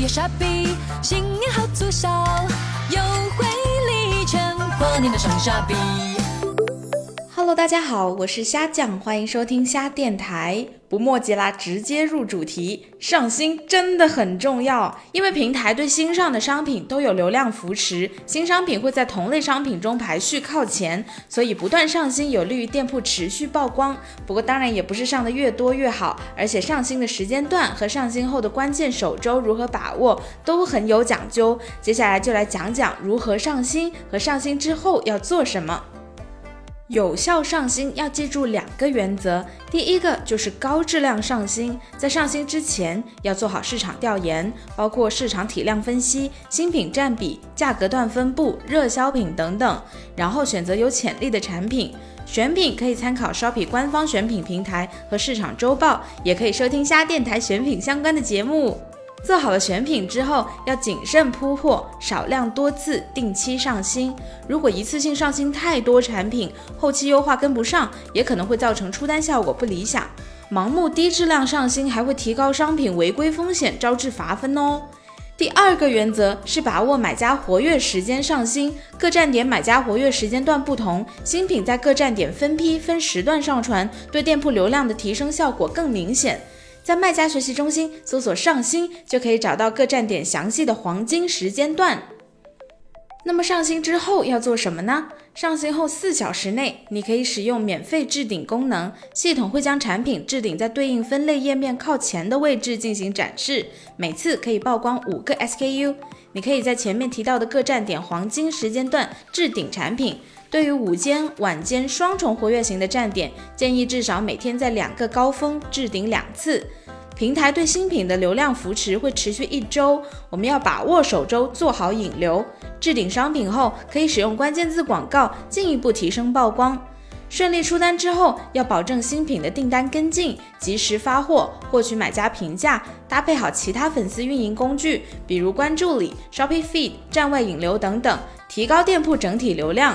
也傻逼，新年好促销，优惠礼券过年的双傻逼。Hello，大家好，我是虾酱，欢迎收听虾电台。不墨迹啦，直接入主题。上新真的很重要，因为平台对新上的商品都有流量扶持，新商品会在同类商品中排序靠前，所以不断上新有利于店铺持续曝光。不过当然也不是上的越多越好，而且上新的时间段和上新后的关键首周如何把握都很有讲究。接下来就来讲讲如何上新和上新之后要做什么。有效上新要记住两个原则，第一个就是高质量上新，在上新之前要做好市场调研，包括市场体量分析、新品占比、价格段分布、热销品等等，然后选择有潜力的产品。选品可以参考 Shopee 官方选品平台和市场周报，也可以收听虾电台选品相关的节目。做好了选品之后，要谨慎铺货，少量多次，定期上新。如果一次性上新太多产品，后期优化跟不上，也可能会造成出单效果不理想。盲目低质量上新还会提高商品违规风险，招致罚分哦。第二个原则是把握买家活跃时间上新，各站点买家活跃时间段不同，新品在各站点分批分时段上传，对店铺流量的提升效果更明显。在卖家学习中心搜索“上新”，就可以找到各站点详细的黄金时间段。那么上新之后要做什么呢？上新后四小时内，你可以使用免费置顶功能，系统会将产品置顶在对应分类页面靠前的位置进行展示，每次可以曝光五个 SKU。你可以在前面提到的各站点黄金时间段置顶产品。对于午间、晚间双重活跃型的站点，建议至少每天在两个高峰置顶两次。平台对新品的流量扶持会持续一周，我们要把握首周做好引流。置顶商品后，可以使用关键字广告进一步提升曝光。顺利出单之后，要保证新品的订单跟进，及时发货，获取买家评价，搭配好其他粉丝运营工具，比如关注礼、Shopee Feed、站外引流等等，提高店铺整体流量。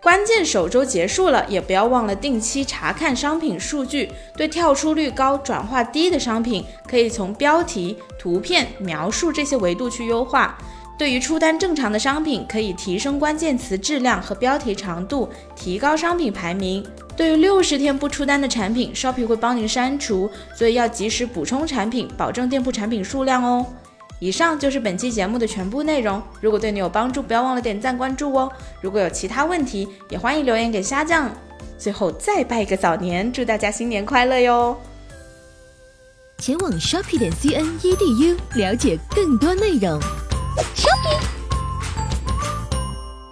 关键首周结束了，也不要忘了定期查看商品数据。对跳出率高、转化低的商品，可以从标题、图片、描述这些维度去优化。对于出单正常的商品，可以提升关键词质量和标题长度，提高商品排名。对于六十天不出单的产品，Shopee 会帮您删除，所以要及时补充产品，保证店铺产品数量哦。以上就是本期节目的全部内容。如果对你有帮助，不要忘了点赞关注哦。如果有其他问题，也欢迎留言给虾酱。最后再拜个早年，祝大家新年快乐哟！前往 shopping 点 cn edu 了解更多内容。